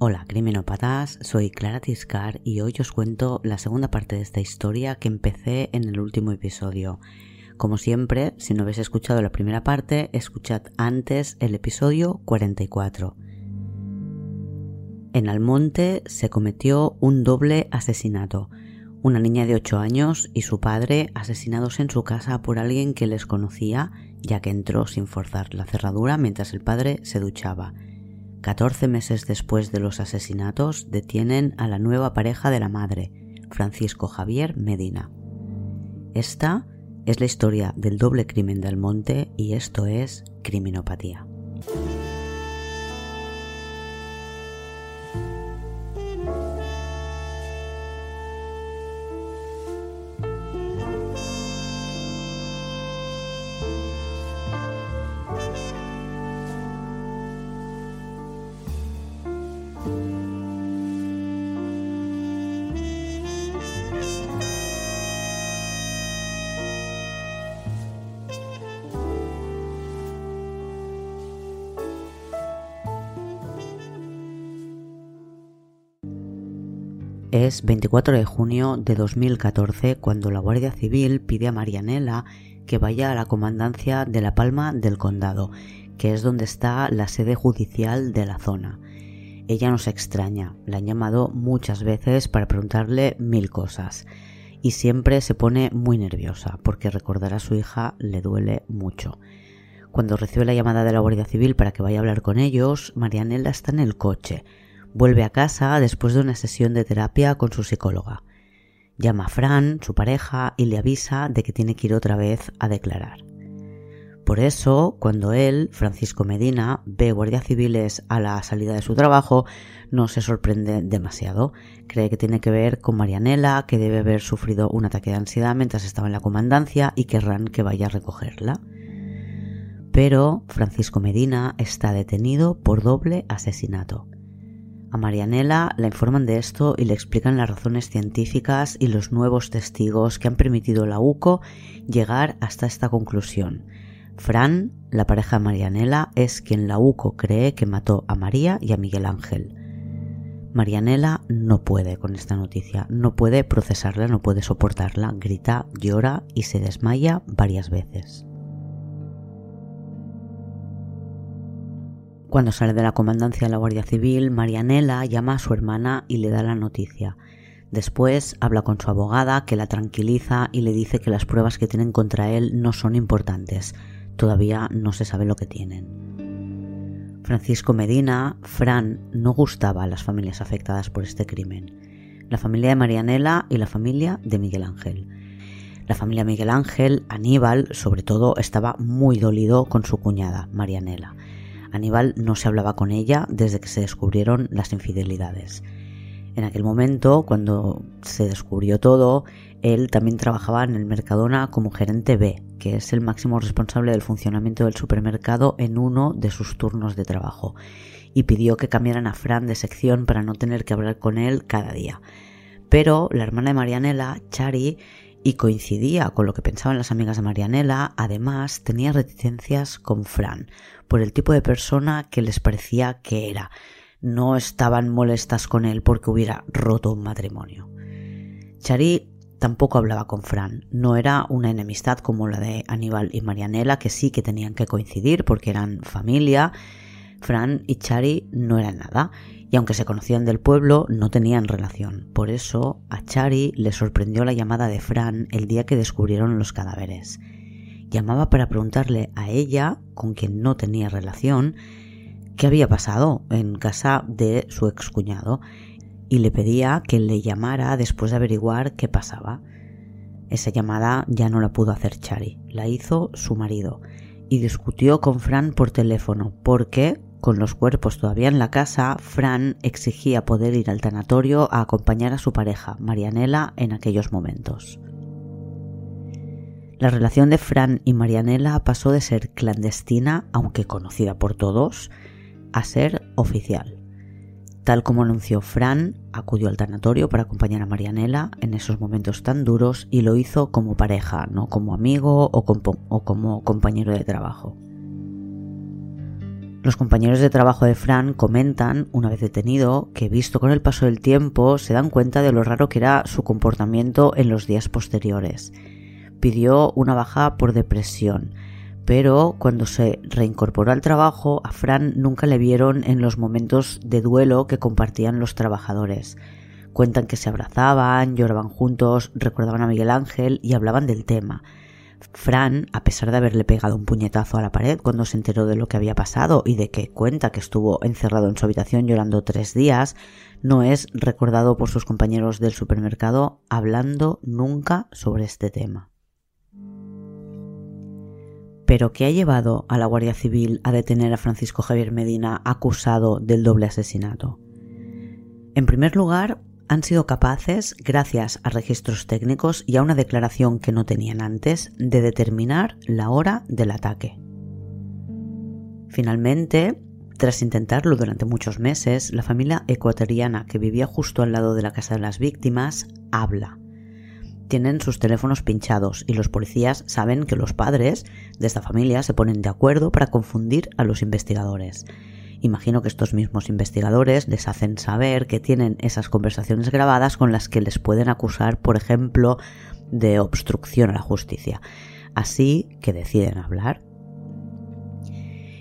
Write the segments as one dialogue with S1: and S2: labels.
S1: Hola criminópatas, soy Clara Tiscar y hoy os cuento la segunda parte de esta historia que empecé en el último episodio. Como siempre, si no habéis escuchado la primera parte, escuchad antes el episodio 44. En Almonte se cometió un doble asesinato. Una niña de 8 años y su padre asesinados en su casa por alguien que les conocía, ya que entró sin forzar la cerradura mientras el padre se duchaba. 14 meses después de los asesinatos, detienen a la nueva pareja de la madre, Francisco Javier Medina. Esta es la historia del doble crimen del monte y esto es criminopatía. Es 24 de junio de 2014 cuando la Guardia Civil pide a Marianela que vaya a la comandancia de La Palma del Condado, que es donde está la sede judicial de la zona. Ella nos extraña, la han llamado muchas veces para preguntarle mil cosas y siempre se pone muy nerviosa porque recordar a su hija le duele mucho. Cuando recibe la llamada de la Guardia Civil para que vaya a hablar con ellos, Marianela está en el coche, Vuelve a casa después de una sesión de terapia con su psicóloga. Llama a Fran, su pareja, y le avisa de que tiene que ir otra vez a declarar. Por eso, cuando él, Francisco Medina, ve guardias civiles a la salida de su trabajo, no se sorprende demasiado. Cree que tiene que ver con Marianela, que debe haber sufrido un ataque de ansiedad mientras estaba en la comandancia y querrán que vaya a recogerla. Pero Francisco Medina está detenido por doble asesinato. A Marianela la informan de esto y le explican las razones científicas y los nuevos testigos que han permitido a la UCO llegar hasta esta conclusión. Fran, la pareja de Marianela, es quien la UCO cree que mató a María y a Miguel Ángel. Marianela no puede con esta noticia, no puede procesarla, no puede soportarla, grita, llora y se desmaya varias veces. Cuando sale de la comandancia de la Guardia Civil, Marianela llama a su hermana y le da la noticia. Después habla con su abogada, que la tranquiliza y le dice que las pruebas que tienen contra él no son importantes. Todavía no se sabe lo que tienen. Francisco Medina, Fran, no gustaba a las familias afectadas por este crimen. La familia de Marianela y la familia de Miguel Ángel. La familia Miguel Ángel, Aníbal, sobre todo, estaba muy dolido con su cuñada, Marianela Aníbal no se hablaba con ella desde que se descubrieron las infidelidades. En aquel momento, cuando se descubrió todo, él también trabajaba en el Mercadona como gerente B, que es el máximo responsable del funcionamiento del supermercado en uno de sus turnos de trabajo, y pidió que cambiaran a Fran de sección para no tener que hablar con él cada día. Pero la hermana de Marianela, Chari, y coincidía con lo que pensaban las amigas de Marianela, además tenía reticencias con Fran, por el tipo de persona que les parecía que era. No estaban molestas con él porque hubiera roto un matrimonio. Chari tampoco hablaba con Fran, no era una enemistad como la de Aníbal y Marianela, que sí que tenían que coincidir porque eran familia. Fran y Chari no eran nada, y aunque se conocían del pueblo, no tenían relación. Por eso a Chari le sorprendió la llamada de Fran el día que descubrieron los cadáveres. Llamaba para preguntarle a ella, con quien no tenía relación, qué había pasado en casa de su excuñado y le pedía que le llamara después de averiguar qué pasaba. Esa llamada ya no la pudo hacer Chari, la hizo su marido y discutió con Fran por teléfono porque con los cuerpos todavía en la casa, Fran exigía poder ir al tanatorio a acompañar a su pareja, Marianela, en aquellos momentos. La relación de Fran y Marianela pasó de ser clandestina, aunque conocida por todos, a ser oficial. Tal como anunció Fran, acudió al tanatorio para acompañar a Marianela en esos momentos tan duros y lo hizo como pareja, no como amigo o, como compañero de trabajo. Los compañeros de trabajo de Fran comentan, una vez detenido, que visto con el paso del tiempo se dan cuenta de lo raro que era su comportamiento en los días posteriores. Pidió una baja por depresión, pero cuando se reincorporó al trabajo, a Fran nunca le vieron en los momentos de duelo que compartían los trabajadores. Cuentan que se abrazaban, lloraban juntos, recordaban a Miguel Ángel y hablaban del tema. Fran, a pesar de haberle pegado un puñetazo a la pared cuando se enteró de lo que había pasado y de que cuenta que estuvo encerrado en su habitación llorando tres días, no es recordado por sus compañeros del supermercado hablando nunca sobre este tema. Pero ¿qué ha llevado a la Guardia Civil a detener a Francisco Javier Medina acusado del doble asesinato? En primer lugar, han sido capaces, gracias a registros técnicos y a una declaración que no tenían antes, de determinar la hora del ataque. Finalmente, tras intentarlo durante muchos meses, la familia ecuatoriana que vivía justo al lado de la casa de las víctimas habla. Tienen sus teléfonos pinchados y los policías saben que los padres de esta familia se ponen de acuerdo para confundir a los investigadores Imagino que estos mismos investigadores les hacen saber que tienen esas conversaciones grabadas con las que les pueden acusar, por ejemplo, de obstrucción a la justicia. Así que deciden hablar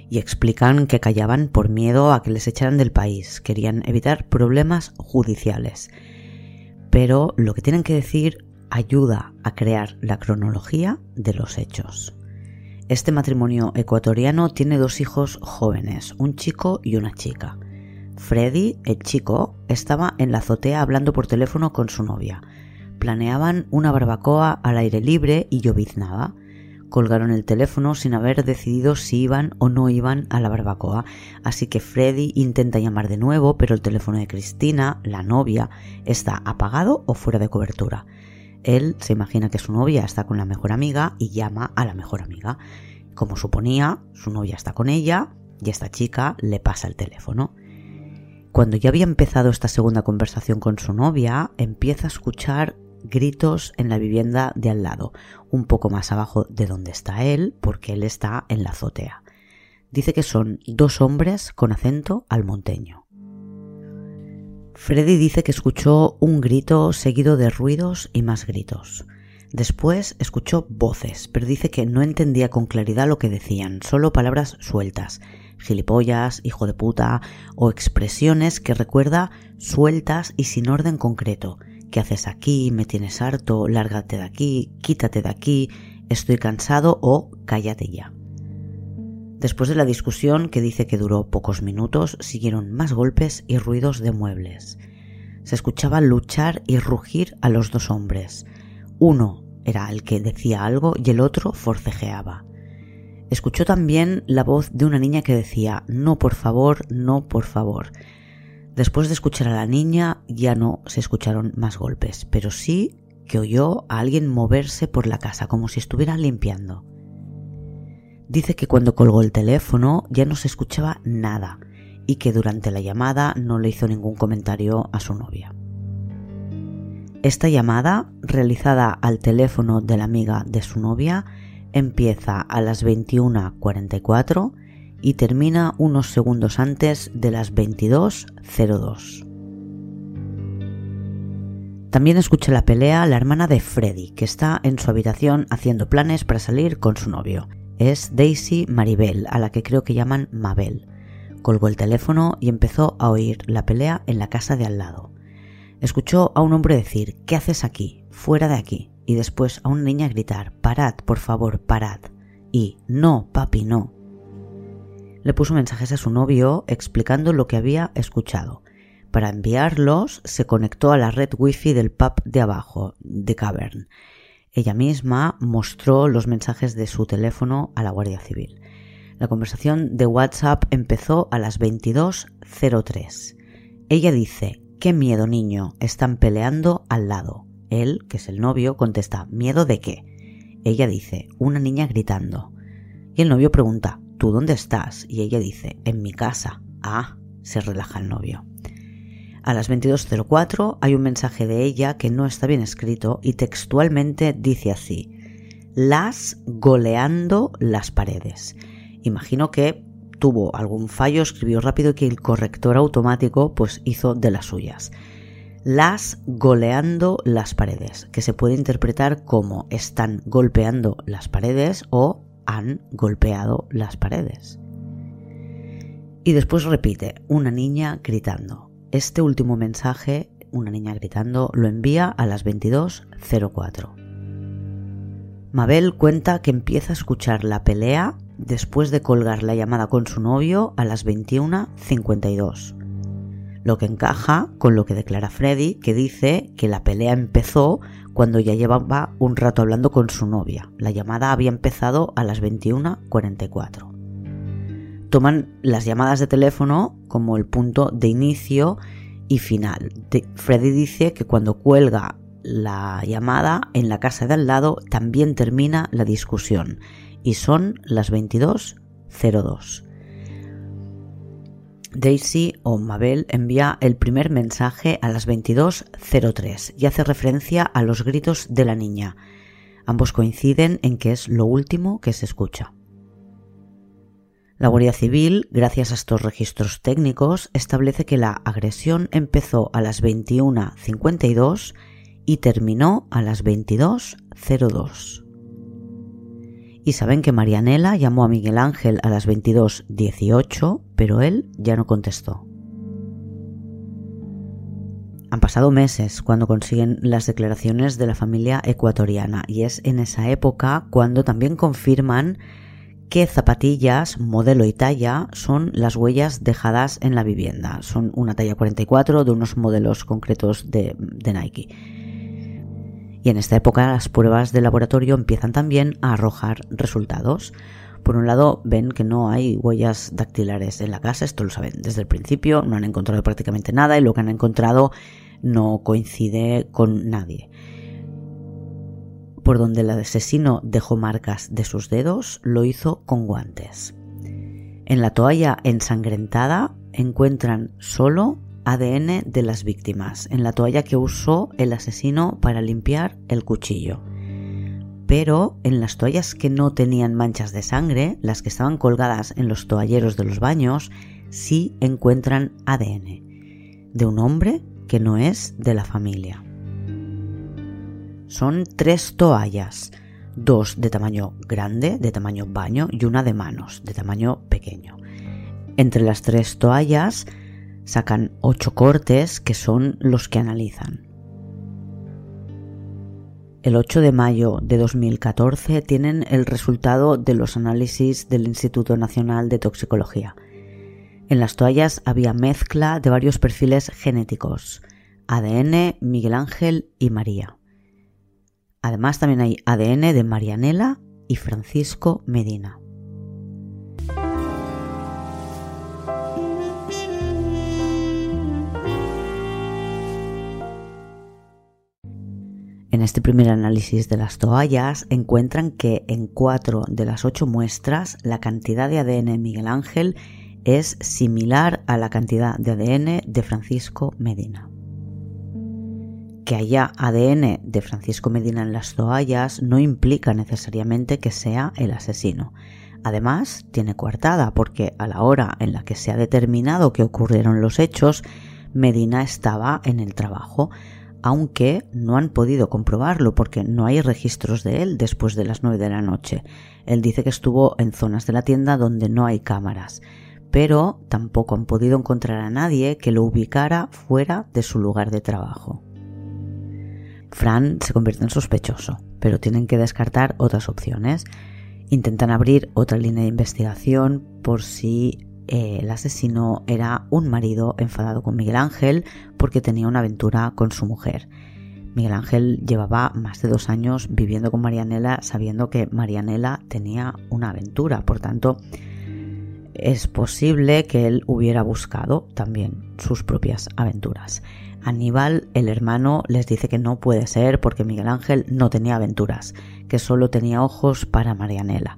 S1: y explican que callaban por miedo a que les echaran del país, querían evitar problemas judiciales. Pero lo que tienen que decir ayuda a crear la cronología de los hechos. Este matrimonio ecuatoriano tiene dos hijos jóvenes, un chico y una chica. Freddy, el chico, estaba en la azotea hablando por teléfono con su novia. Planeaban una barbacoa al aire libre y lloviznaba. Colgaron el teléfono sin haber decidido si iban o no iban a la barbacoa, así que Freddy intenta llamar de nuevo, pero el teléfono de Cristina, la novia, está apagado o fuera de cobertura. Él se imagina que su novia está con la mejor amiga y llama a la mejor amiga. Como suponía, su novia está con ella y esta chica le pasa el teléfono. Cuando ya había empezado esta segunda conversación con su novia, empieza a escuchar gritos en la vivienda de al lado, un poco más abajo de donde está él, porque él está en la azotea. Dice que son dos hombres con acento almonteño. Freddy dice que escuchó un grito seguido de ruidos y más gritos. Después escuchó voces, pero dice que no entendía con claridad lo que decían, solo palabras sueltas, gilipollas, hijo de puta, o expresiones que recuerda sueltas y sin orden concreto. ¿Qué haces aquí? ¿Me tienes harto? Lárgate de aquí, quítate de aquí, estoy cansado o cállate ya. Después de la discusión, que dice que duró pocos minutos, siguieron más golpes y ruidos de muebles. Se escuchaba luchar y rugir a los dos hombres. Uno era el que decía algo y el otro forcejeaba. Escuchó también la voz de una niña que decía No, por favor, no, por favor. Después de escuchar a la niña ya no se escucharon más golpes, pero sí que oyó a alguien moverse por la casa como si estuviera limpiando. Dice que cuando colgó el teléfono ya no se escuchaba nada y que durante la llamada no le hizo ningún comentario a su novia. Esta llamada, realizada al teléfono de la amiga de su novia, empieza a las 21.44 y termina unos segundos antes de las 22.02. También escucha la pelea la hermana de Freddy, que está en su habitación haciendo planes para salir con su novio es Daisy Maribel, a la que creo que llaman Mabel. Colgó el teléfono y empezó a oír la pelea en la casa de al lado. Escuchó a un hombre decir ¿Qué haces aquí? Fuera de aquí. Y después a una niña gritar Parad, por favor, parad. Y No, papi, no. Le puso mensajes a su novio explicando lo que había escuchado. Para enviarlos se conectó a la red wifi del pub de abajo, de Cavern, ella misma mostró los mensajes de su teléfono a la Guardia Civil. La conversación de WhatsApp empezó a las 22.03. Ella dice, qué miedo niño, están peleando al lado. Él, que es el novio, contesta, ¿miedo de qué? Ella dice, una niña gritando. Y el novio pregunta, ¿tú dónde estás? Y ella dice, en mi casa. Ah, se relaja el novio. A las 22.04 hay un mensaje de ella que no está bien escrito y textualmente dice así, las goleando las paredes. Imagino que tuvo algún fallo, escribió rápido que el corrector automático pues hizo de las suyas. Las goleando las paredes, que se puede interpretar como están golpeando las paredes o han golpeado las paredes. Y después repite, una niña gritando. Este último mensaje, una niña gritando, lo envía a las 22.04. Mabel cuenta que empieza a escuchar la pelea después de colgar la llamada con su novio a las 21.52, lo que encaja con lo que declara Freddy, que dice que la pelea empezó cuando ya llevaba un rato hablando con su novia. La llamada había empezado a las 21.44. Toman las llamadas de teléfono como el punto de inicio y final. Freddy dice que cuando cuelga la llamada en la casa de al lado también termina la discusión y son las 22.02. Daisy o Mabel envía el primer mensaje a las 22.03 y hace referencia a los gritos de la niña. Ambos coinciden en que es lo último que se escucha. La Guardia Civil, gracias a estos registros técnicos, establece que la agresión empezó a las 21.52 y terminó a las 22.02 y saben que Marianela llamó a Miguel Ángel a las 22.18, pero él ya no contestó. Han pasado meses cuando consiguen las declaraciones de la familia ecuatoriana y es en esa época cuando también confirman que zapatillas, modelo y talla son las huellas dejadas en la vivienda. Son una talla 44 de unos modelos concretos de, de Nike y en esta época las pruebas de laboratorio empiezan también a arrojar resultados. Por un lado, ven que no hay huellas dactilares en la casa, esto lo saben desde el principio, no han encontrado prácticamente nada y lo que han encontrado no coincide con nadie. Por donde el asesino dejó marcas de sus dedos, lo hizo con guantes. En la toalla ensangrentada encuentran solo ADN de las víctimas en la toalla que usó el asesino para limpiar el cuchillo. Pero en las toallas que no tenían manchas de sangre, las que estaban colgadas en los toalleros de los baños, sí encuentran ADN de un hombre que no es de la familia. Son tres toallas, dos de tamaño grande, de tamaño baño, y una de manos, de tamaño pequeño. Entre las tres toallas sacan ocho cortes que son los que analizan. El 8 de mayo de 2014 tienen el resultado de los análisis del Instituto Nacional de Toxicología. En las toallas había mezcla de varios perfiles genéticos, ADN, Miguel Ángel y María. Además también hay ADN de Marianela y Francisco Medina. En este primer análisis de las toallas encuentran que en cuatro de las ocho muestras la cantidad de ADN de Miguel Ángel es similar a la cantidad de ADN de Francisco Medina. Que haya ADN de Francisco Medina en las toallas no implica necesariamente que sea el asesino. Además, tiene coartada porque a la hora en la que se ha determinado que ocurrieron los hechos, Medina estaba en el trabajo, aunque no han podido comprobarlo porque no hay registros de él después de las 9 de la noche. Él dice que estuvo en zonas de la tienda donde no hay cámaras, pero tampoco han podido encontrar a nadie que lo ubicara fuera de su lugar de trabajo. Fran se convierte en sospechoso, pero tienen que descartar otras opciones. Intentan abrir otra línea de investigación por si eh, el asesino era un marido enfadado con Miguel Ángel porque tenía una aventura con su mujer. Miguel Ángel llevaba más de dos años viviendo con Marianela sabiendo que Marianela tenía una aventura, por tanto es posible que él hubiera buscado también sus propias aventuras. Aníbal, el hermano, les dice que no puede ser porque Miguel Ángel no tenía aventuras, que solo tenía ojos para Marianela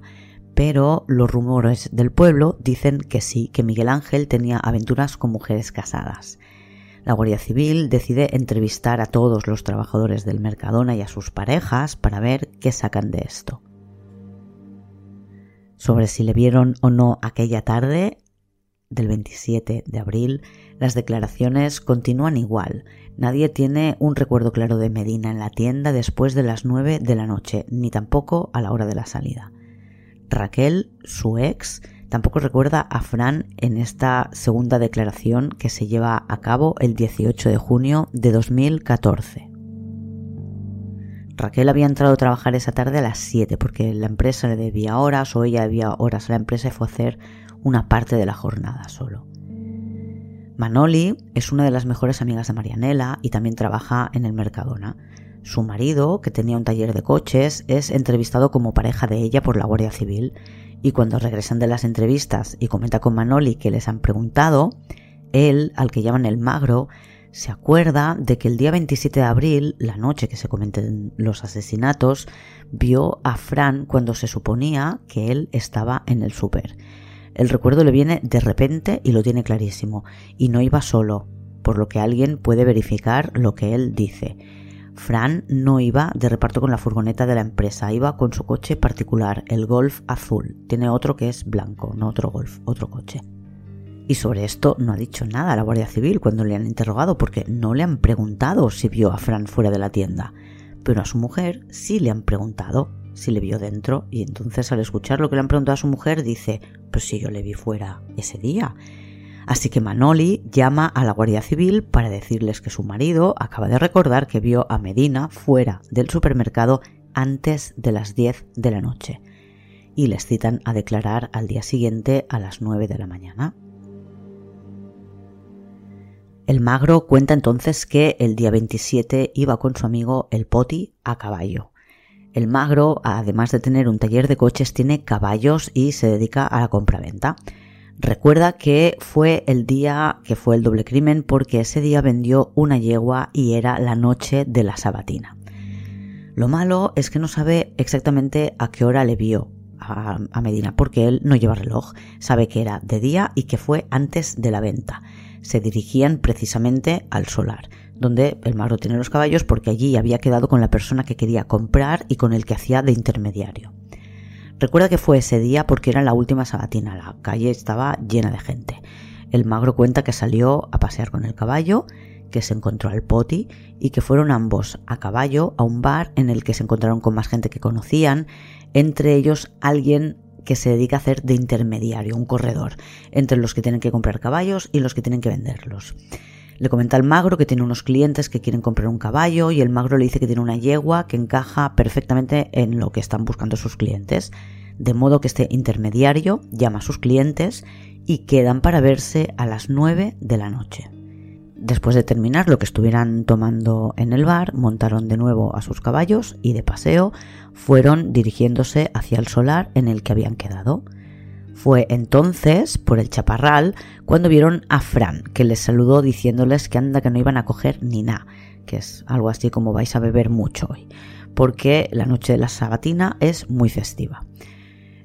S1: pero los rumores del pueblo dicen que sí, que Miguel Ángel tenía aventuras con mujeres casadas. La Guardia Civil decide entrevistar a todos los trabajadores del Mercadona y a sus parejas para ver qué sacan de esto. Sobre si le vieron o no aquella tarde del 27 de abril, las declaraciones continúan igual. Nadie tiene un recuerdo claro de Medina en la tienda después de las 9 de la noche, ni tampoco a la hora de la salida. Raquel, su ex, tampoco recuerda a Fran en esta segunda declaración que se lleva a cabo el 18 de junio de 2014. Raquel había entrado a trabajar esa tarde a las 7 porque la empresa le debía horas o ella debía horas a la empresa y fue a hacer una parte de la jornada solo. Manoli es una de las mejores amigas de Marianela y también trabaja en el Mercadona. Su marido, que tenía un taller de coches, es entrevistado como pareja de ella por la Guardia Civil y cuando regresan de las entrevistas y comenta con Manoli que les han preguntado, él, al que llaman el magro, se acuerda de que el día 27 de abril, la noche que se cometen los asesinatos, vio a Fran cuando se suponía que él estaba en el súper. El recuerdo le viene de repente y lo tiene clarísimo, y no iba solo, por lo que alguien puede verificar lo que él dice. Fran no iba de reparto con la furgoneta de la empresa, iba con su coche particular, el Golf azul. Tiene otro que es blanco, no otro Golf, otro coche. Y sobre esto no ha dicho nada a la Guardia Civil cuando le han interrogado porque no le han preguntado si vio a Fran fuera de la tienda. Pero a su mujer sí le han preguntado si le vio dentro y entonces al escuchar lo que le han preguntado a su mujer dice, pues si yo le vi fuera ese día. Así que Manoli llama a la Guardia Civil para decirles que su marido acaba de recordar que vio a Medina fuera del supermercado antes de las 10 de la noche y les citan a declarar al día siguiente a las 9 de la mañana. El magro cuenta entonces que el día 27 iba con su amigo el Poti a caballo. El magro, además de tener un taller de coches, tiene caballos y se dedica a la compraventa. Recuerda que fue el día que fue el doble crimen porque ese día vendió una yegua y era la noche de la sabatina. Lo malo es que no sabe exactamente a qué hora le vio a, Medina porque él no lleva reloj, sabe que era de día y que fue antes de la venta se dirigían precisamente al solar, donde el magro tiene los caballos porque allí había quedado con la persona que quería comprar y con el que hacía de intermediario. Recuerda que fue ese día porque era la última sabatina, la calle estaba llena de gente. El magro cuenta que salió a pasear con el caballo, que se encontró al poti y que fueron ambos a caballo a un bar en el que se encontraron con más gente que conocían, entre ellos alguien que se dedica a hacer de intermediario, un corredor, entre los que tienen que comprar caballos y los que tienen que venderlos. Le comenta al magro que tiene unos clientes que quieren comprar un caballo y el magro le dice que tiene una yegua que encaja perfectamente en lo que están buscando sus clientes. De modo que este intermediario llama a sus clientes y quedan para verse a las 9 de la noche. Después de terminar lo que estuvieran tomando en el bar, montaron de nuevo a sus caballos y de paseo fueron dirigiéndose hacia el solar en el que habían quedado. Fue entonces, por el chaparral, cuando vieron a Fran, que les saludó diciéndoles que anda que no iban a coger ni nada, que es algo así como vais a beber mucho hoy, porque la noche de la sabatina es muy festiva.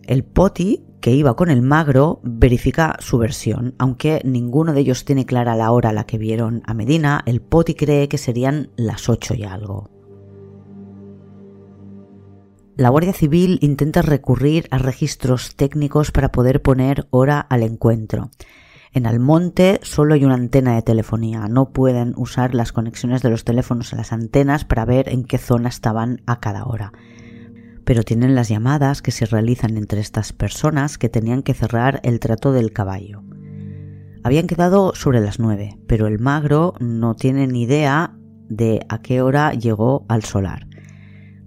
S1: El poti que iba con el magro verifica su versión. Aunque ninguno de ellos tiene clara la hora a la que vieron a Medina, el Poti cree que serían las ocho y algo. La Guardia Civil intenta recurrir a registros técnicos para poder poner hora al encuentro. En Almonte solo hay una antena de telefonía, no pueden usar las conexiones de los teléfonos a las antenas para ver en qué zona estaban a cada hora pero tienen las llamadas que se realizan entre estas personas que tenían que cerrar el trato del caballo. Habían quedado sobre las nueve, pero el magro no tiene ni idea de a qué hora llegó al solar.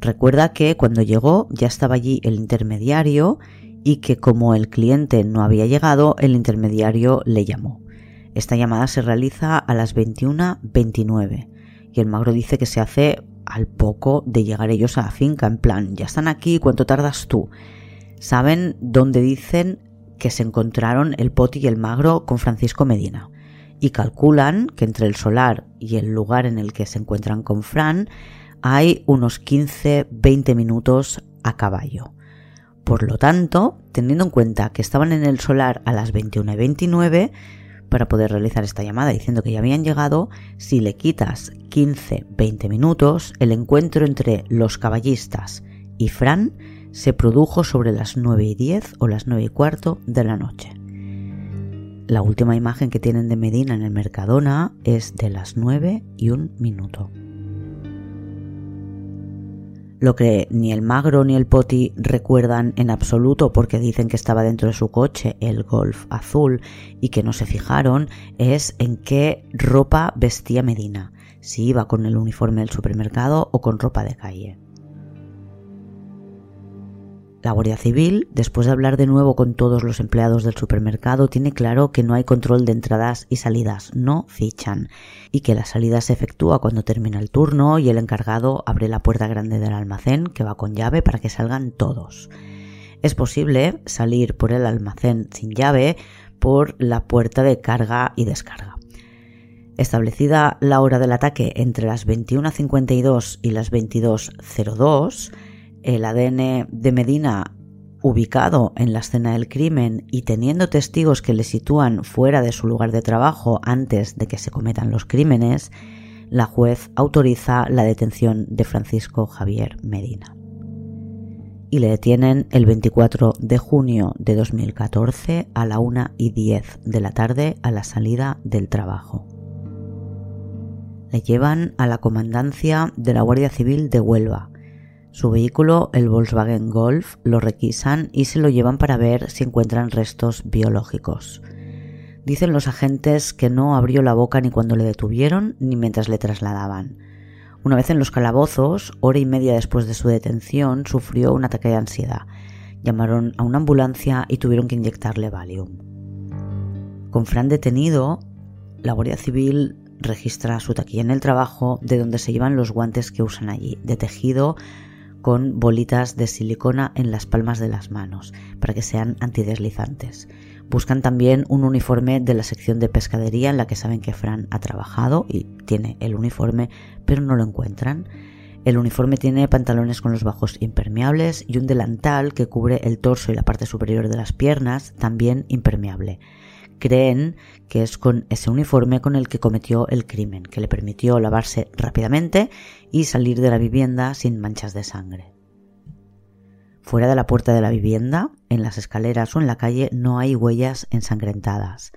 S1: Recuerda que cuando llegó ya estaba allí el intermediario y que como el cliente no había llegado, el intermediario le llamó. Esta llamada se realiza a las 21.29 y el magro dice que se hace al poco de llegar ellos a la finca, en plan, ya están aquí, ¿cuánto tardas tú? Saben dónde dicen que se encontraron el poti y el magro con Francisco Medina y calculan que entre el solar y el lugar en el que se encuentran con Fran hay unos 15-20 minutos a caballo. Por lo tanto, teniendo en cuenta que estaban en el solar a las 21 y 29, para poder realizar esta llamada diciendo que ya habían llegado, si le quitas 15-20 minutos, el encuentro entre los caballistas y Fran se produjo sobre las 9 y 10 o las 9 y cuarto de la noche. La última imagen que tienen de Medina en el Mercadona es de las 9 y un minuto. Lo que ni el magro ni el poti recuerdan en absoluto porque dicen que estaba dentro de su coche el Golf azul y que no se fijaron es en qué ropa vestía Medina, si iba con el uniforme del supermercado o con ropa de calle. La Guardia Civil, después de hablar de nuevo con todos los empleados del supermercado, tiene claro que no hay control de entradas y salidas, no fichan, y que la salida se efectúa cuando termina el turno y el encargado abre la puerta grande del almacén que va con llave para que salgan todos. Es posible salir por el almacén sin llave por la puerta de carga y descarga. Establecida la hora del ataque entre las 21.52 y las 22.02, el ADN de Medina ubicado en la escena del crimen y teniendo testigos que le sitúan fuera de su lugar de trabajo antes de que se cometan los crímenes, la juez autoriza la detención de Francisco Javier Medina. Y le detienen el 24 de junio de 2014 a la 1 y 10 de la tarde a la salida del trabajo. Le llevan a la comandancia de la Guardia Civil de Huelva, su vehículo, el Volkswagen Golf, lo requisan y se lo llevan para ver si encuentran restos biológicos. Dicen los agentes que no abrió la boca ni cuando le detuvieron ni mientras le trasladaban. Una vez en los calabozos, hora y media después de su detención, sufrió un ataque de ansiedad. Llamaron a una ambulancia y tuvieron que inyectarle Valium. Con Fran detenido, la Guardia Civil registra su taquilla en el trabajo, de donde se llevan los guantes que usan allí, de tejido con bolitas de silicona en las palmas de las manos para que sean antideslizantes. Buscan también un uniforme de la sección de pescadería en la que saben que Fran ha trabajado y tiene el uniforme, pero no lo encuentran. El uniforme tiene pantalones con los bajos impermeables y un delantal que cubre el torso y la parte superior de las piernas, también impermeable creen que es con ese uniforme con el que cometió el crimen, que le permitió lavarse rápidamente y salir de la vivienda sin manchas de sangre. Fuera de la puerta de la vivienda, en las escaleras o en la calle no hay huellas ensangrentadas.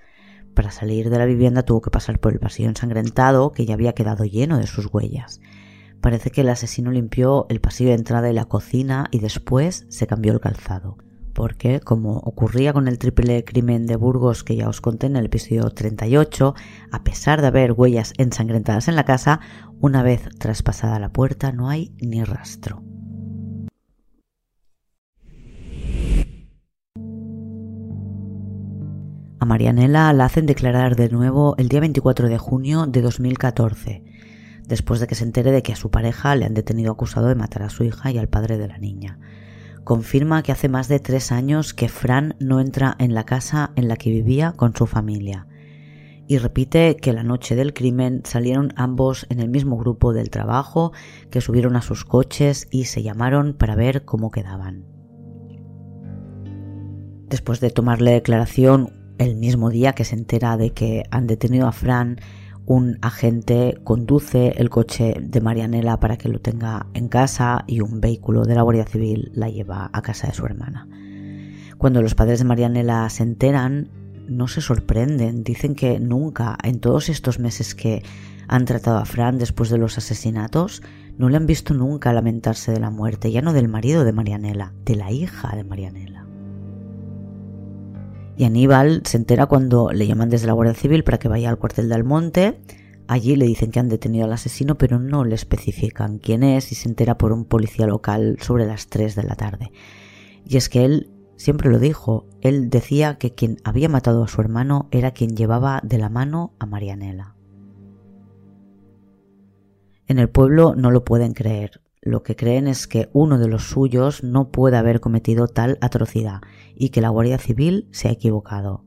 S1: Para salir de la vivienda tuvo que pasar por el pasillo ensangrentado que ya había quedado lleno de sus huellas. Parece que el asesino limpió el pasillo de entrada y la cocina y después se cambió el calzado porque, como ocurría con el triple crimen de Burgos que ya os conté en el episodio 38, a pesar de haber huellas ensangrentadas en la casa, una vez traspasada la puerta no hay ni rastro. A Marianela la hacen declarar de nuevo el día 24 de junio de 2014, después de que se entere de que a su pareja le han detenido acusado de matar a su hija y al padre de la niña confirma que hace más de tres años que Fran no entra en la casa en la que vivía con su familia y repite que la noche del crimen salieron ambos en el mismo grupo del trabajo, que subieron a sus coches y se llamaron para ver cómo quedaban. Después de tomarle declaración el mismo día que se entera de que han detenido a Fran un agente conduce el coche de Marianela para que lo tenga en casa y un vehículo de la Guardia Civil la lleva a casa de su hermana. Cuando los padres de Marianela se enteran, no se sorprenden, dicen que nunca, en todos estos meses que han tratado a Fran después de los asesinatos, no le han visto nunca lamentarse de la muerte, ya no del marido de Marianela, de la hija de Marianela. Y Aníbal se entera cuando le llaman desde la Guardia Civil para que vaya al cuartel de Almonte. Allí le dicen que han detenido al asesino, pero no le especifican quién es y se entera por un policía local sobre las 3 de la tarde. Y es que él siempre lo dijo, él decía que quien había matado a su hermano era quien llevaba de la mano a Marianela. En el pueblo no lo pueden creer, lo que creen es que uno de los suyos no puede haber cometido tal atrocidad y que la Guardia Civil se ha equivocado.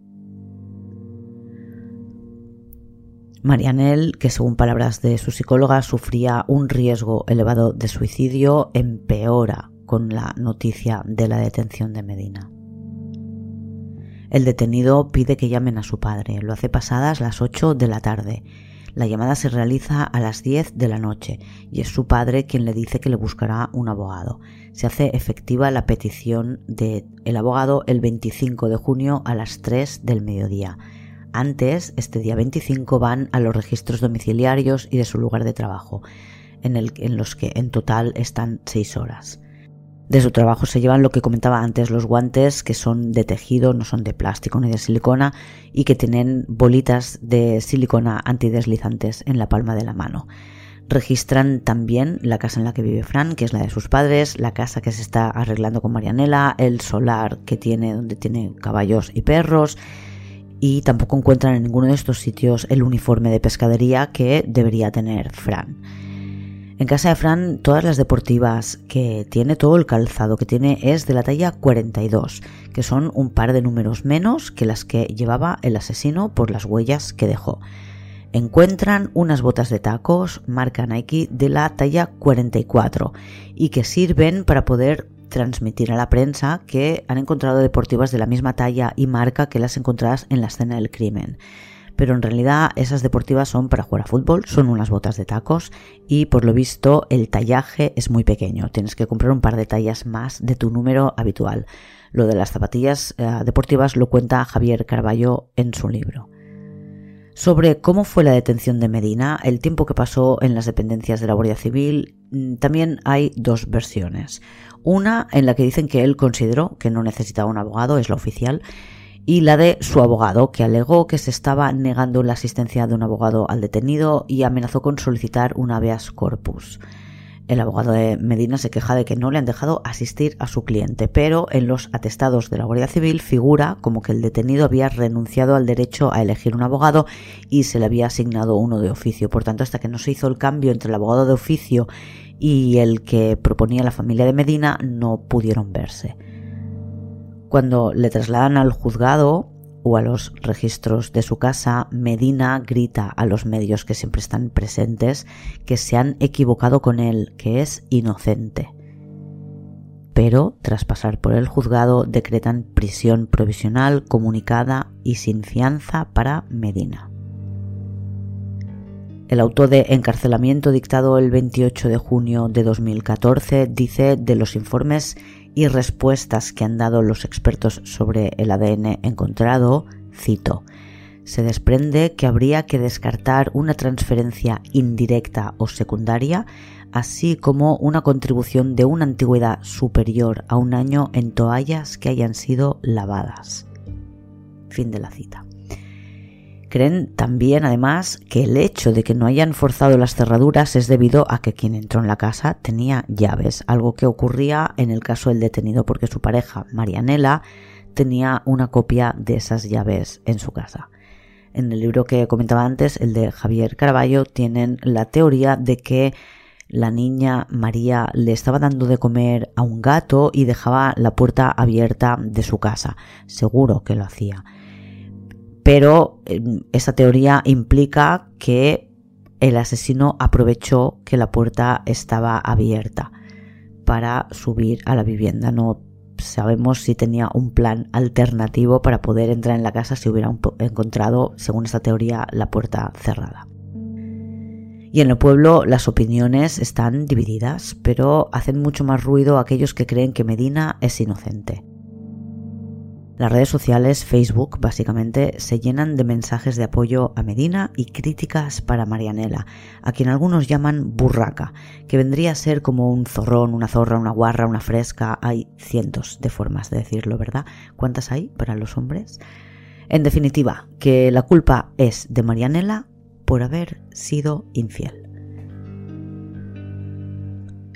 S1: Marianel, que según palabras de su psicóloga sufría un riesgo elevado de suicidio, empeora con la noticia de la detención de Medina. El detenido pide que llamen a su padre, lo hace pasadas las 8 de la tarde La llamada se realiza a las 10 de la noche y es su padre quien le dice que le buscará un abogado. Se hace efectiva la petición del el abogado el 25 de junio a las 3 del mediodía. Antes, este día 25, van a los registros domiciliarios y de su lugar de trabajo, en, en los que en total están 6 horas. De su trabajo se llevan lo que comentaba antes, los guantes que son de tejido, no son de plástico ni de silicona y que tienen bolitas de silicona antideslizantes en la palma de la mano. Registran también la casa en la que vive Fran, que es la de sus padres, la casa que se está arreglando con Marianela, el solar que tiene donde tiene caballos y perros y tampoco encuentran en ninguno de estos sitios el uniforme de pescadería que debería tener Fran. En casa de Fran, todas las deportivas que tiene, todo el calzado que tiene es de la talla 42, que son un par de números menos que las que llevaba el asesino por las huellas que dejó. Encuentran unas botas de tacos marca Nike de la talla 44 y que sirven para poder transmitir a la prensa que han encontrado deportivas de la misma talla y marca que las encontradas en la escena del crimen pero en realidad esas deportivas son para jugar a fútbol, son unas botas de tacos y por lo visto el tallaje es muy pequeño, tienes que comprar un par de tallas más de tu número habitual. Lo de las zapatillas eh, deportivas lo cuenta Javier Carballo en su libro. Sobre cómo fue la detención de Medina, el tiempo que pasó en las dependencias de la Guardia Civil, mm, también hay dos versiones. Una en la que dicen que él consideró que no necesitaba un abogado, es la oficial, y la de su abogado, que alegó que se estaba negando la asistencia de un abogado al detenido y amenazó con solicitar un habeas corpus. El abogado de Medina se queja de que no le han dejado asistir a su cliente, pero en los atestados de la Guardia Civil figura como que el detenido había renunciado al derecho a elegir un abogado y se le había asignado uno de oficio. Por tanto, hasta que no se hizo el cambio entre el abogado de oficio y el que proponía la familia de Medina, no pudieron verse. Cuando le trasladan al juzgado o a los registros de su casa, Medina grita a los medios que siempre están presentes que se han equivocado con él, que es inocente. Pero, tras pasar por el juzgado, decretan prisión provisional comunicada y sin fianza para Medina. El auto de encarcelamiento dictado el 28 de junio de 2014 dice de los informes y respuestas que han dado los expertos sobre el ADN encontrado, cito, se desprende que habría que descartar una transferencia indirecta o secundaria, así como una contribución de una antigüedad superior a un año en toallas que hayan sido lavadas. Fin de la cita. Creen también, además, que el hecho de que no hayan forzado las cerraduras es debido a que quien entró en la casa tenía llaves, algo que ocurría en el caso del detenido porque su pareja, Marianela, tenía una copia de esas llaves en su casa. En el libro que comentaba antes, el de Javier Caraballo, tienen la teoría de que la niña María le estaba dando de comer a un gato y dejaba la puerta abierta de su casa. Seguro que lo hacía pero em, esa teoría implica que el asesino aprovechó que la puerta estaba abierta para subir a la vivienda. No sabemos si tenía un plan alternativo para poder entrar en la casa si hubiera encontrado, según esa teoría, la puerta cerrada. Y en el pueblo las opiniones están divididas, pero hacen mucho más ruido aquellos que creen que Medina es inocente. Las redes sociales, Facebook básicamente, se llenan de mensajes de apoyo a Medina y críticas para Marianela, a quien algunos llaman burraca, que vendría a ser como un zorrón, una zorra, una guarra, una fresca. Hay cientos de formas de decirlo, ¿verdad? ¿Cuántas hay para los hombres? En definitiva, que la culpa es de Marianela por haber sido infiel.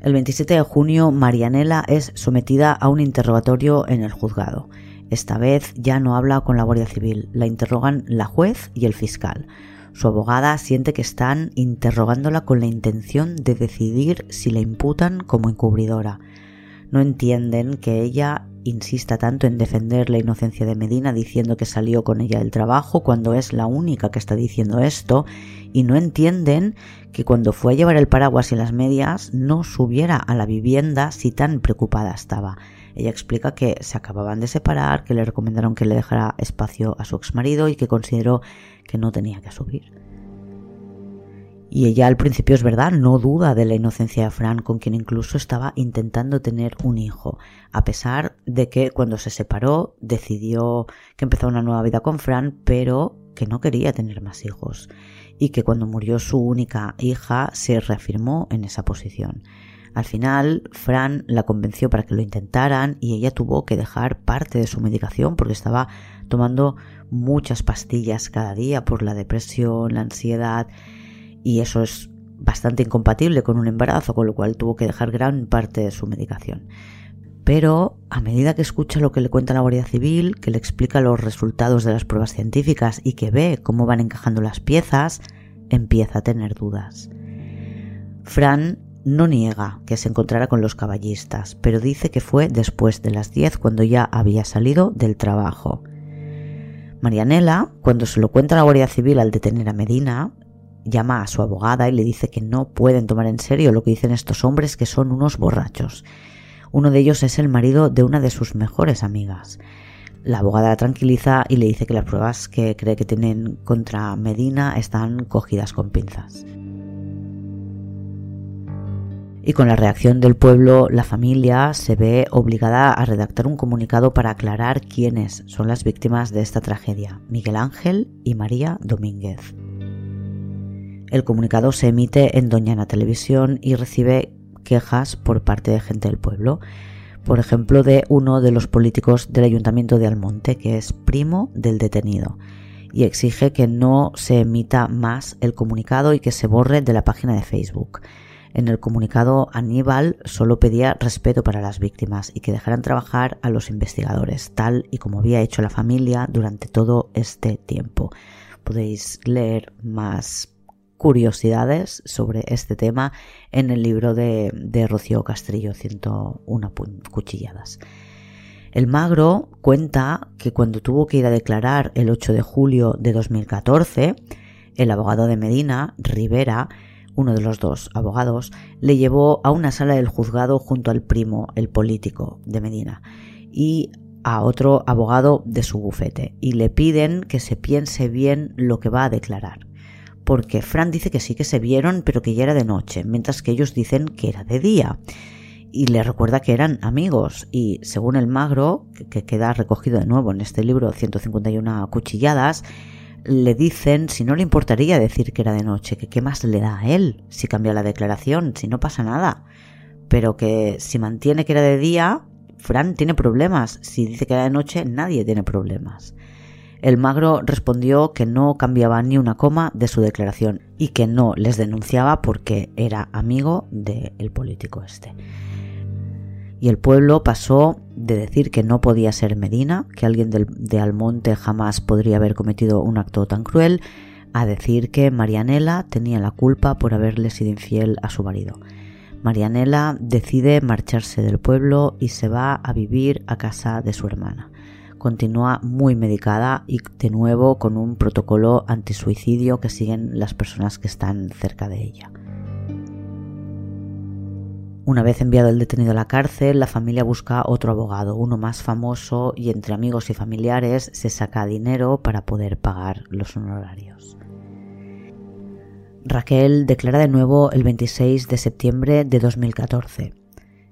S1: El 27 de junio, Marianela es sometida a un interrogatorio en el juzgado. Esta vez ya no habla con la Guardia Civil, la interrogan la juez y el fiscal. Su abogada siente que están interrogándola con la intención de decidir si la imputan como encubridora. No entienden que ella insista tanto en defender la inocencia de Medina diciendo que salió con ella del trabajo cuando es la única que está diciendo esto y no entienden que cuando fue a llevar el paraguas y las medias no subiera a la vivienda si tan preocupada estaba. Ella explica que se acababan de separar, que le recomendaron que le dejara espacio a su exmarido y que consideró que no tenía que subir. Y ella al principio es verdad, no duda de la inocencia de Fran, con quien incluso estaba intentando tener un hijo, a pesar de que cuando se separó decidió que empezó una nueva vida con Fran, pero que no quería tener más hijos, y que cuando murió su única hija se reafirmó en esa posición. Al final, Fran la convenció para que lo intentaran y ella tuvo que dejar parte de su medicación porque estaba tomando muchas pastillas cada día por la depresión, la ansiedad y eso es bastante incompatible con un embarazo, con lo cual tuvo que dejar gran parte de su medicación. Pero a medida que escucha lo que le cuenta la Guardia Civil, que le explica los resultados de las pruebas científicas y que ve cómo van encajando las piezas, empieza a tener dudas. Fran no niega que se encontrara con los caballistas, pero dice que fue después de las 10 cuando ya había salido del trabajo. Marianela, cuando se lo cuenta la Guardia Civil al detener a Medina, llama a su abogada y le dice que no pueden tomar en serio lo que dicen estos hombres que son unos borrachos. Uno de ellos es el marido de una de sus mejores amigas. La abogada la tranquiliza y le dice que las pruebas que cree que tienen contra Medina están cogidas con pinzas. Y con la reacción del pueblo, la familia se ve obligada a redactar un comunicado para aclarar quiénes son las víctimas de esta tragedia, Miguel Ángel y María Domínguez. El comunicado se emite en Doñana Televisión y recibe quejas por parte de gente del pueblo, por ejemplo de uno de los políticos del ayuntamiento de Almonte, que es primo del detenido, y exige que no se emita más el comunicado y que se borre de la página de Facebook. En el comunicado, Aníbal solo pedía respeto para las víctimas y que dejaran trabajar a los investigadores, tal y como había hecho la familia durante todo este tiempo. Podéis leer más curiosidades sobre este tema en el libro de, de Rocío Castrillo, 101 cuchilladas. El Magro cuenta que cuando tuvo que ir a declarar el 8 de julio de 2014, el abogado de Medina, Rivera, uno de los dos abogados, le llevó a una sala del juzgado junto al primo, el político de Medina, y a otro abogado de su bufete, y le piden que se piense bien lo que va a declarar. Porque Fran dice que sí que se vieron, pero que ya era de noche, mientras que ellos dicen que era de día. Y le recuerda que eran amigos, y según el magro, que queda recogido de nuevo en este libro 151 cuchilladas, le dicen si no le importaría decir que era de noche, que qué más le da a él si cambia la declaración, si no pasa nada. Pero que si mantiene que era de día, Fran tiene problemas. Si dice que era de noche, nadie tiene problemas. El magro respondió que no cambiaba ni una coma de su declaración y que no les denunciaba porque era amigo del político este y el pueblo pasó de decir que no podía ser Medina, que alguien de Almonte jamás podría haber cometido un acto tan cruel, a decir que Marianela tenía la culpa por haberle sido infiel a su marido. Marianela decide marcharse del pueblo y se va a vivir a casa de su hermana. Continúa muy medicada y de nuevo con un protocolo antisuicidio que siguen las personas que están cerca de ella. Una vez enviado el detenido a la cárcel, la familia busca otro abogado, uno más famoso, y entre amigos y familiares se saca dinero para poder pagar los honorarios. Raquel declara de nuevo el 26 de septiembre de 2014.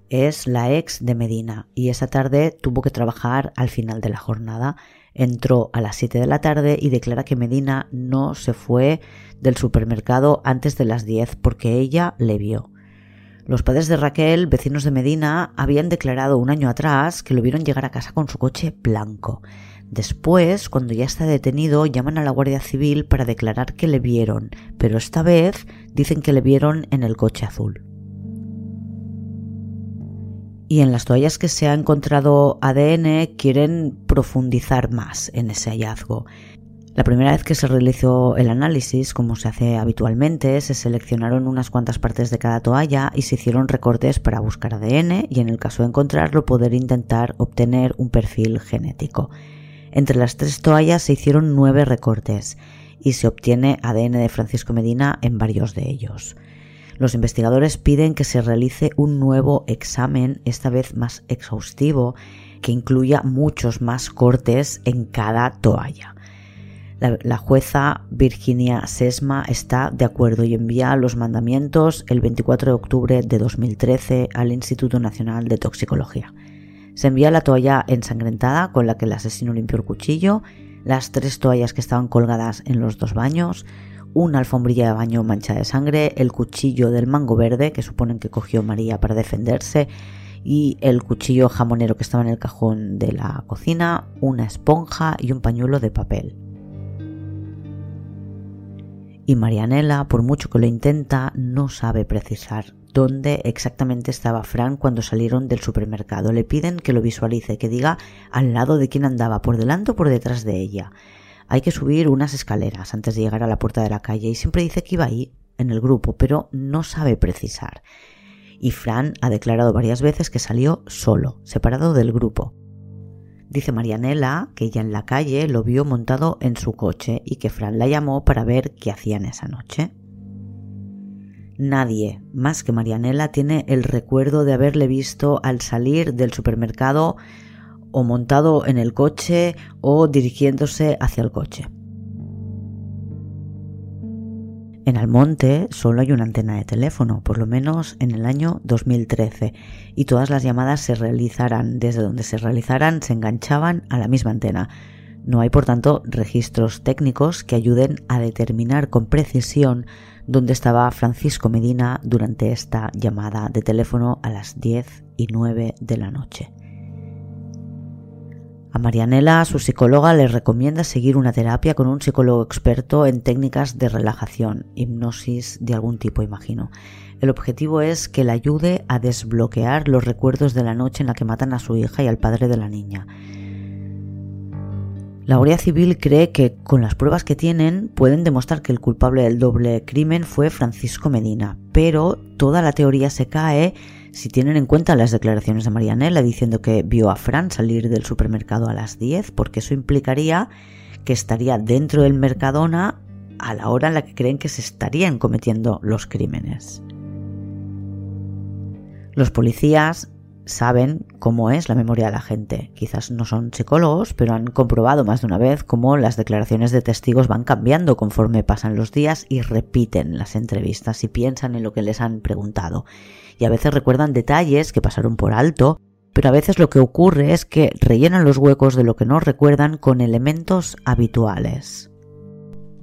S1: Es la ex de Medina y esa tarde tuvo que trabajar al final de la jornada. Entró a las 7 de la tarde y declara que Medina no se fue del supermercado antes de las 10 porque ella le vio. Los padres de Raquel, vecinos de Medina, habían declarado un año atrás que lo vieron llegar a casa con su coche blanco. Después, cuando ya está detenido, llaman a la Guardia Civil para declarar que le vieron, pero esta vez dicen que le vieron en el coche azul. Y en las toallas que se ha encontrado ADN quieren profundizar más en ese hallazgo. La primera vez que se realizó el análisis, como se hace habitualmente, se seleccionaron unas cuantas partes de cada toalla y se hicieron recortes para buscar ADN y en el caso de encontrarlo poder intentar obtener un perfil genético. Entre las tres toallas se hicieron nueve recortes y se obtiene ADN de Francisco Medina en varios de ellos. Los investigadores piden que se realice un nuevo examen, esta vez más exhaustivo, que incluya muchos más cortes en cada toalla. La, jueza Virginia Sesma está de acuerdo y envía los mandamientos el 24 de octubre de 2013 al Instituto Nacional de Toxicología. Se envía la toalla ensangrentada con la que el asesino limpió el cuchillo, las tres toallas que estaban colgadas en los dos baños, una alfombrilla de baño mancha de sangre, el cuchillo del mango verde que suponen que cogió María para defenderse y el cuchillo jamonero que estaba en el cajón de la cocina, una esponja y un pañuelo de papel. Y Marianela, por mucho que lo intenta, no sabe precisar dónde exactamente estaba Fran cuando salieron del supermercado. Le piden que lo visualice, que diga al lado de quién andaba, por delante o por detrás de ella. Hay que subir unas escaleras antes de llegar a la puerta de la calle y siempre dice que iba ahí, en el grupo, pero no sabe precisar. Y Fran ha declarado varias veces que salió solo, separado del grupo. Dice Marianela que ella en la calle lo vio montado en su coche y que Fran la llamó para ver qué hacían esa noche. Nadie, más que Marianela, tiene el recuerdo de haberle visto al salir del supermercado o montado en el coche o dirigiéndose hacia el coche. En Almonte solo hay una antena de teléfono, por lo menos en el año 2013, y todas las llamadas se realizarán desde donde se realizaran se enganchaban a la misma antena. No hay, por tanto, registros técnicos que ayuden a determinar con precisión dónde estaba Francisco Medina durante esta llamada de teléfono a las 10 y 9 de la noche. A Marianela, su psicóloga, le recomienda seguir una terapia con un psicólogo experto en técnicas de relajación, hipnosis de algún tipo, imagino. El objetivo es que le ayude a desbloquear los recuerdos de la noche en la que matan a su hija y al padre de la niña. La Guardia Civil cree que con las pruebas que tienen pueden demostrar que el culpable del doble crimen fue Francisco Medina, pero toda la teoría se cae si tienen en cuenta las declaraciones de Marianela diciendo que vio a Fran salir del supermercado a las 10, porque eso implicaría que estaría dentro del Mercadona a la hora en la que creen que se estarían cometiendo los crímenes. Los policías saben cómo es la memoria de la gente. Quizás no son psicólogos, pero han comprobado más de una vez cómo las declaraciones de testigos van cambiando conforme pasan los días y repiten las entrevistas y piensan en lo que les han preguntado. Y a veces recuerdan detalles que pasaron por alto, pero a veces lo que ocurre es que rellenan los huecos de lo que no recuerdan con elementos habituales.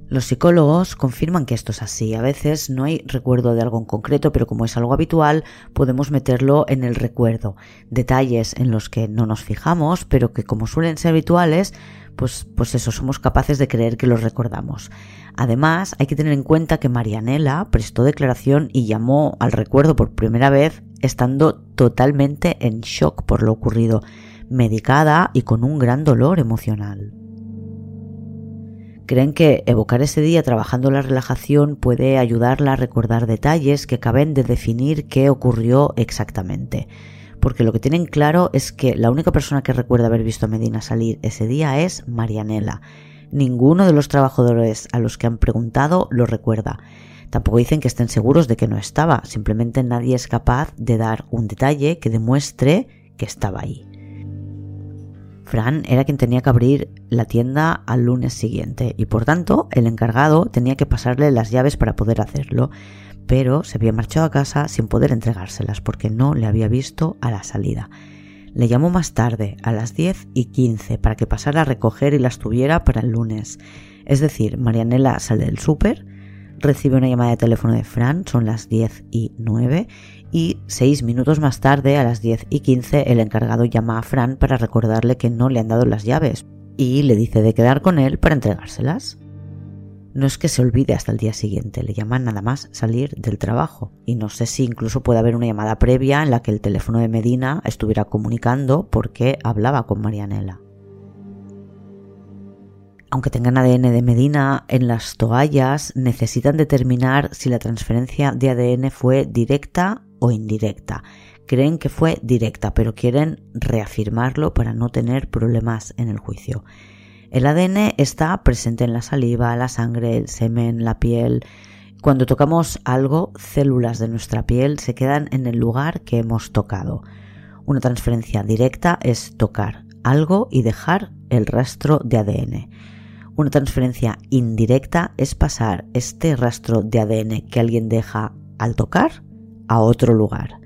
S1: Los psicólogos confirman que esto es así. A veces no hay recuerdo de algo en concreto, pero como es algo habitual, podemos meterlo en el recuerdo. Detalles en los que no nos fijamos, pero que como suelen ser habituales, pues, pues eso, somos capaces de creer que los recordamos. Además, hay que tener en cuenta que Marianela prestó declaración y llamó al recuerdo por primera vez estando totalmente en shock por lo ocurrido, medicada y con un gran dolor emocional. Creen que evocar ese día trabajando la relajación puede ayudarla a recordar detalles que acaben de definir qué ocurrió exactamente. Porque lo que tienen claro es que la única persona que recuerda haber visto a Medina salir ese día es Marianela. Ninguno de los trabajadores a los que han preguntado lo recuerda. Tampoco dicen que estén seguros de que no estaba, simplemente nadie es capaz de dar un detalle que demuestre que estaba ahí. Fran era quien tenía que abrir la tienda al lunes siguiente y por tanto el encargado tenía que pasarle las llaves para poder hacerlo, pero se había marchado a casa sin poder entregárselas porque no le había visto a la salida. Le llamó más tarde, a las 10 y 15, para que pasara a recoger y las tuviera para el lunes. Es decir, Marianela sale del súper, recibe una llamada de teléfono de Fran, son las 10 y 9, y seis minutos más tarde, a las 10 y 15, el encargado llama a Fran para recordarle que no le han dado las llaves y le dice de quedar con él para entregárselas. No es que se olvide hasta el día siguiente, le llaman nada más salir del trabajo. Y no sé si incluso puede haber una llamada previa en la que el teléfono de Medina estuviera comunicando porque hablaba con Marianela aunque tengan ADN de Medina en las toallas, necesitan determinar si la transferencia de ADN fue directa o indirecta. Creen que fue directa, pero quieren reafirmarlo para no tener problemas en el juicio. El ADN está presente en la saliva, la sangre, el semen, la piel. Cuando tocamos algo, células de nuestra piel se quedan en el lugar que hemos tocado. Una transferencia directa es tocar algo y dejar el rastro de ADN. Una transferencia indirecta es pasar este rastro de ADN que alguien deja al tocar a otro lugar.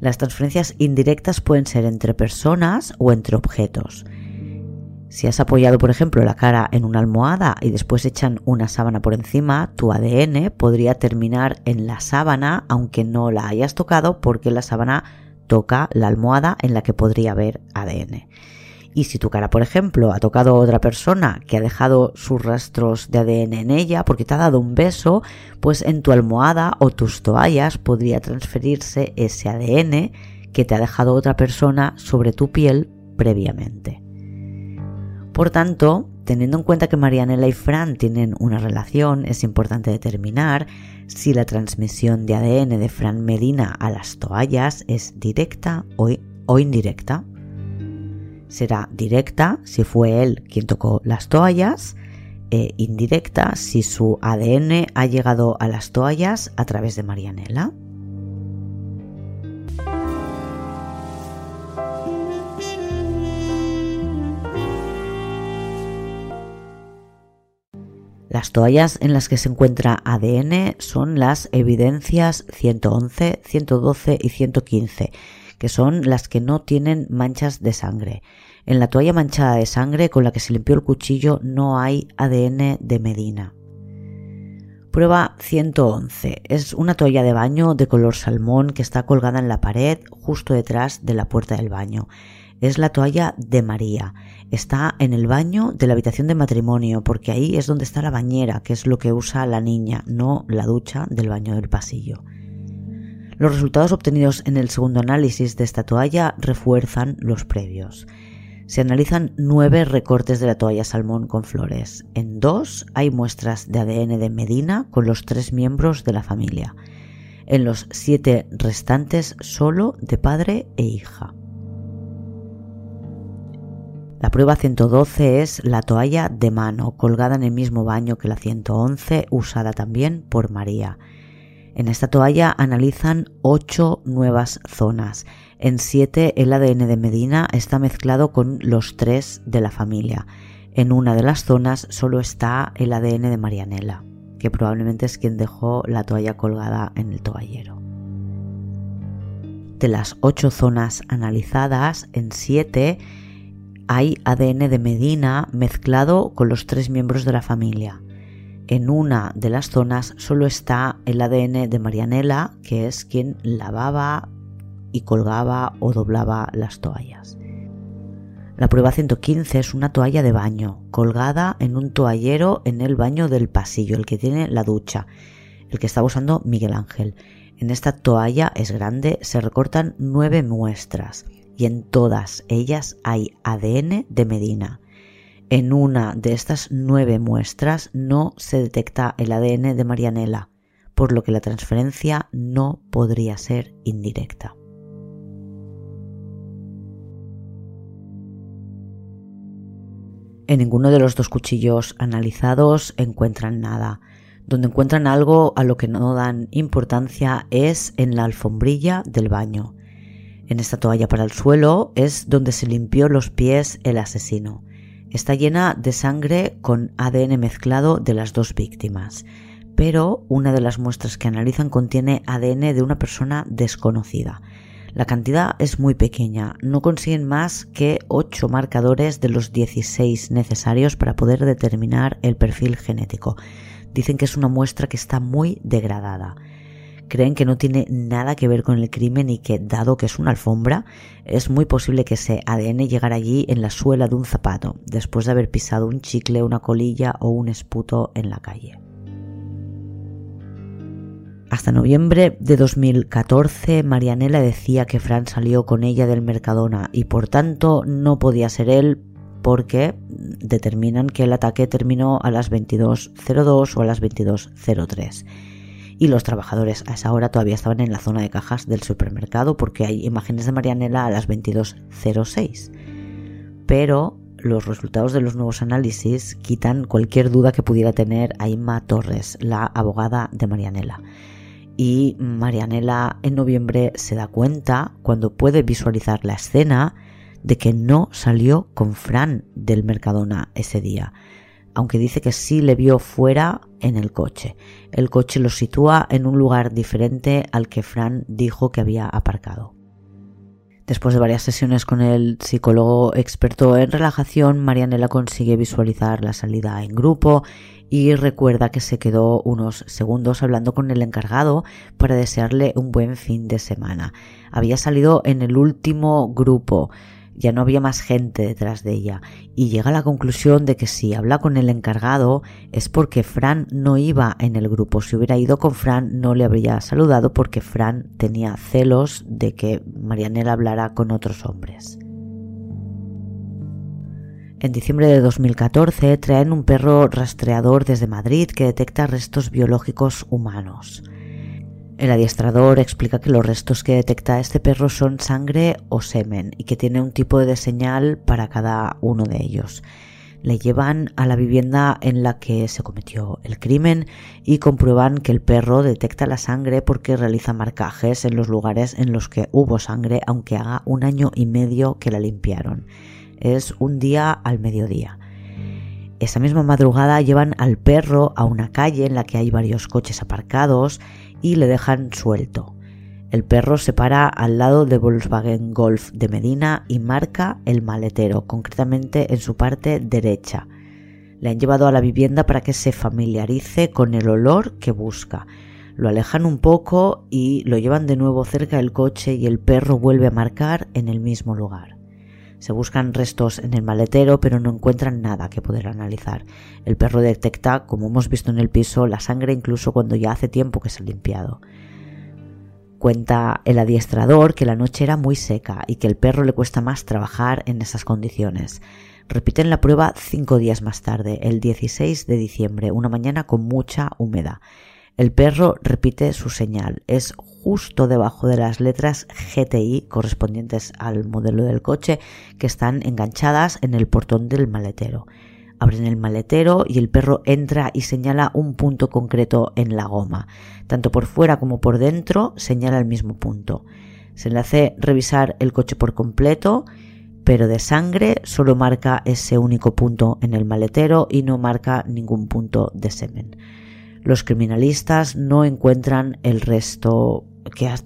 S1: Las transferencias indirectas pueden ser entre personas o entre objetos. Si has apoyado, por ejemplo, la cara en una almohada y después echan una sábana por encima, tu ADN podría terminar en la sábana aunque no la hayas tocado porque la sábana toca la almohada en la que podría haber ADN. Y si tu cara, por ejemplo, ha tocado a otra persona que ha dejado sus rastros de ADN en ella porque te ha dado un beso, pues en tu almohada o tus toallas podría transferirse ese ADN que te ha dejado otra persona sobre tu piel previamente. Por tanto, teniendo en cuenta que Marianela y Fran tienen una relación, es importante determinar si la transmisión de ADN de Fran Medina a las toallas es directa o, indirecta será directa si fue él quien tocó las toallas e indirecta si su ADN ha llegado a las toallas a través de Marianela. Las toallas en las que se encuentra ADN son las evidencias 111, 112 y 115 que son las que no tienen manchas de sangre. En la toalla manchada de sangre con la que se limpió el cuchillo no hay ADN de Medina. Prueba 111. Es una toalla de baño de color salmón que está colgada en la pared justo detrás de la puerta del baño. Es la toalla de María. Está en el baño de la habitación de matrimonio porque ahí es donde está la bañera, que es lo que usa la niña, no la ducha del baño del pasillo. Los resultados obtenidos en el segundo análisis de esta toalla refuerzan los previos. Se analizan nueve recortes de la toalla salmón con flores. En dos hay muestras de ADN de Medina con los tres miembros de la familia. En los siete restantes solo de padre e hija. La prueba 112 es la toalla de mano, colgada en el mismo baño que la 111, usada también por María. En esta toalla analizan ocho nuevas zonas. En siete el ADN de Medina está mezclado con los tres de la familia. En una de las zonas solo está el ADN de Marianela, que probablemente es quien dejó la toalla colgada en el toallero. De las ocho zonas analizadas, en siete hay ADN de Medina mezclado con los tres miembros de la familia en una de las zonas solo está el ADN de Marianela, que es quien lavaba y colgaba o doblaba las toallas. La prueba 115 es una toalla de baño, colgada en un toallero en el baño del pasillo, el que tiene la ducha, el que estaba usando Miguel Ángel. En esta toalla es grande, se recortan nueve muestras y en todas ellas hay ADN de Medina. En una de estas nueve muestras no se detecta el ADN de Marianela, por lo que la transferencia no podría ser indirecta. En ninguno de los dos cuchillos analizados encuentran nada. Donde encuentran algo a lo que no dan importancia es en la alfombrilla del baño. En esta toalla para el suelo es donde se limpió los pies el asesino. Está llena de sangre con ADN mezclado de las dos víctimas, pero una de las muestras que analizan contiene ADN de una persona desconocida. La cantidad es muy pequeña, no consiguen más que 8 marcadores de los 16 necesarios para poder determinar el perfil genético. Dicen que es una muestra que está muy degradada creen que no tiene nada que ver con el crimen y que, dado que es una alfombra, es muy posible que ese ADN llegara allí en la suela de un zapato, después de haber pisado un chicle, una colilla o un esputo en la calle. Hasta noviembre de 2014, Marianela decía que Fran salió con ella del Mercadona y por tanto no podía ser él porque determinan que el ataque terminó a las 22.02 o a las 22.03 y los trabajadores a esa hora todavía estaban en la zona de cajas del supermercado porque hay imágenes de Marianela a las 22.06. Pero los resultados de los nuevos análisis quitan cualquier duda que pudiera tener Aima Torres, la abogada de Marianela. Y Marianela en noviembre se da cuenta, cuando puede visualizar la escena, de que no salió con Fran del Mercadona ese día. Aunque dice que sí le vio fuera en el coche. El coche lo sitúa en un lugar diferente al que Fran dijo que había aparcado. Después de varias sesiones con el psicólogo experto en relajación, Marianela consigue visualizar la salida en grupo y recuerda que se quedó unos segundos hablando con el encargado para desearle un buen fin de semana. Había salido en el último grupo, ya no había más gente detrás de ella y llega a la conclusión de que si habla con el encargado es porque Fran no iba en el grupo. Si hubiera ido con Fran no le habría saludado porque Fran tenía celos de que Marianela hablara con otros hombres. En diciembre de 2014 traen un perro rastreador desde Madrid que detecta restos biológicos humanos. El adiestrador explica que los restos que detecta este perro son sangre o semen y que tiene un tipo de señal para cada uno de ellos. Le llevan a la vivienda en la que se cometió el crimen y comprueban que el perro detecta la sangre porque realiza marcajes en los lugares en los que hubo sangre aunque haga un año y medio que la limpiaron. Es un día al mediodía. Esa misma madrugada llevan al perro a una calle en la que hay varios coches aparcados y le dejan suelto. El perro se para al lado de Volkswagen Golf de Medina y marca el maletero, concretamente en su parte derecha. Le han llevado a la vivienda para que se familiarice con el olor que busca. Lo alejan un poco y lo llevan de nuevo cerca del coche y el perro vuelve a marcar en el mismo lugar. Se buscan restos en el maletero, pero no encuentran nada que poder analizar. El perro detecta, como hemos visto en el piso, la sangre incluso cuando ya hace tiempo que se ha limpiado. Cuenta el adiestrador que la noche era muy seca y que el perro le cuesta más trabajar en esas condiciones. Repiten la prueba cinco días más tarde, el 16 de diciembre, una mañana con mucha humedad. El perro repite su señal. Es justo debajo de las letras GTI correspondientes al modelo del coche que están enganchadas en el portón del maletero. Abren el maletero y el perro entra y señala un punto concreto en la goma. Tanto por fuera como por dentro señala el mismo punto. Se le hace revisar el coche por completo, pero de sangre solo marca ese único punto en el maletero y no marca ningún punto de semen. Los criminalistas no encuentran el resto que ha,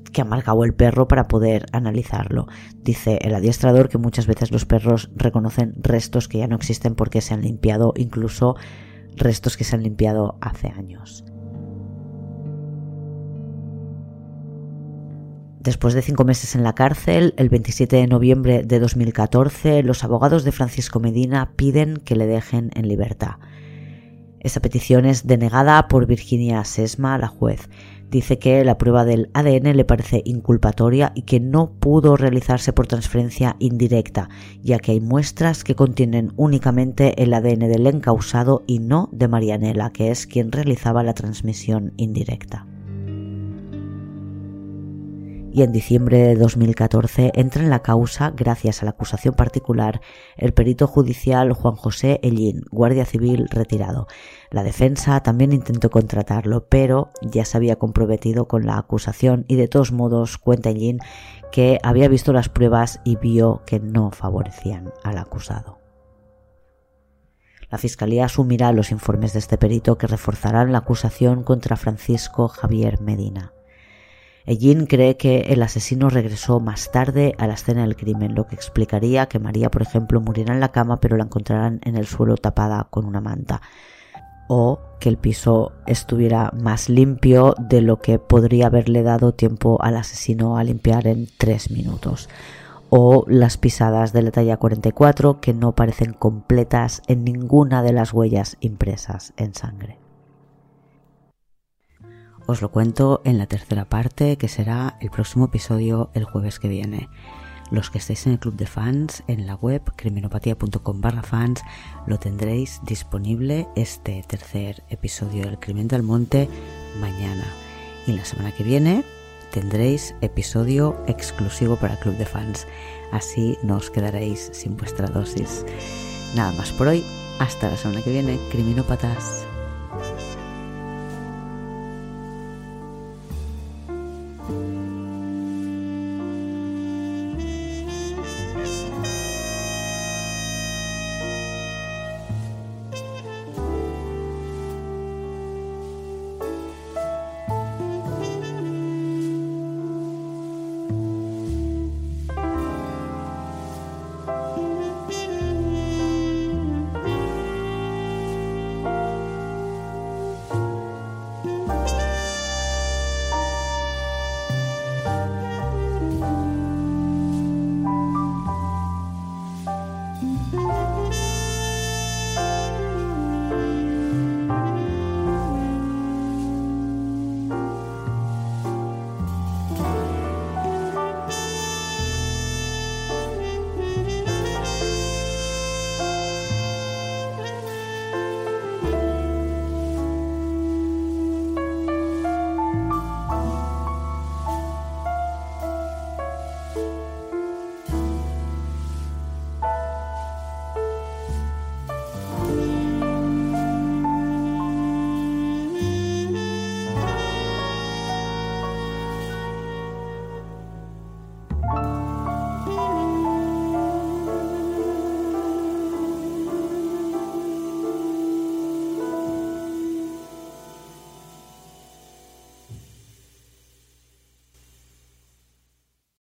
S1: el perro para poder analizarlo. Dice el adiestrador que muchas veces los perros reconocen restos que ya no existen porque se han limpiado, incluso restos que se han limpiado hace años. Después de cinco meses en la cárcel, el 27 de noviembre de 2014, los abogados de Francisco Medina piden que le dejen en libertad. Esa petición es denegada por Virginia Sesma, la juez, dice que la prueba del ADN le parece inculpatoria y que no pudo realizarse por transferencia indirecta, ya que hay muestras que contienen únicamente el ADN del encausado y no de Marianela, que es quien realizaba la transmisión indirecta y en diciembre de 2014 entra en la causa, gracias a la acusación particular, el perito judicial Juan José Ellín, guardia civil retirado. La defensa también intentó contratarlo, pero ya se había comprometido con la acusación y de todos modos cuenta Ellín que había visto las pruebas y vio que no favorecían al acusado. La Fiscalía asumirá los informes de este perito que reforzarán la acusación contra Francisco Javier Medina. Ellín cree que el asesino regresó más tarde a la escena del crimen, lo que explicaría que María, por ejemplo, muriera en la cama pero la encontraran en el suelo tapada con una manta. O que el piso estuviera más limpio de lo que podría haberle dado tiempo al asesino a limpiar en tres minutos. O las pisadas de la talla 44 que no parecen completas en ninguna de las huellas impresas en sangre. Os lo cuento en la tercera parte, que será el próximo episodio el jueves que viene. Los que estéis en el club de fans, en la web criminopatía.com barra fans, lo tendréis disponible este tercer episodio del Crimen del Monte mañana. Y la semana que viene tendréis episodio exclusivo para el club de fans. Así no os quedaréis sin vuestra dosis. Nada más por hoy. Hasta la semana que viene, criminópatas.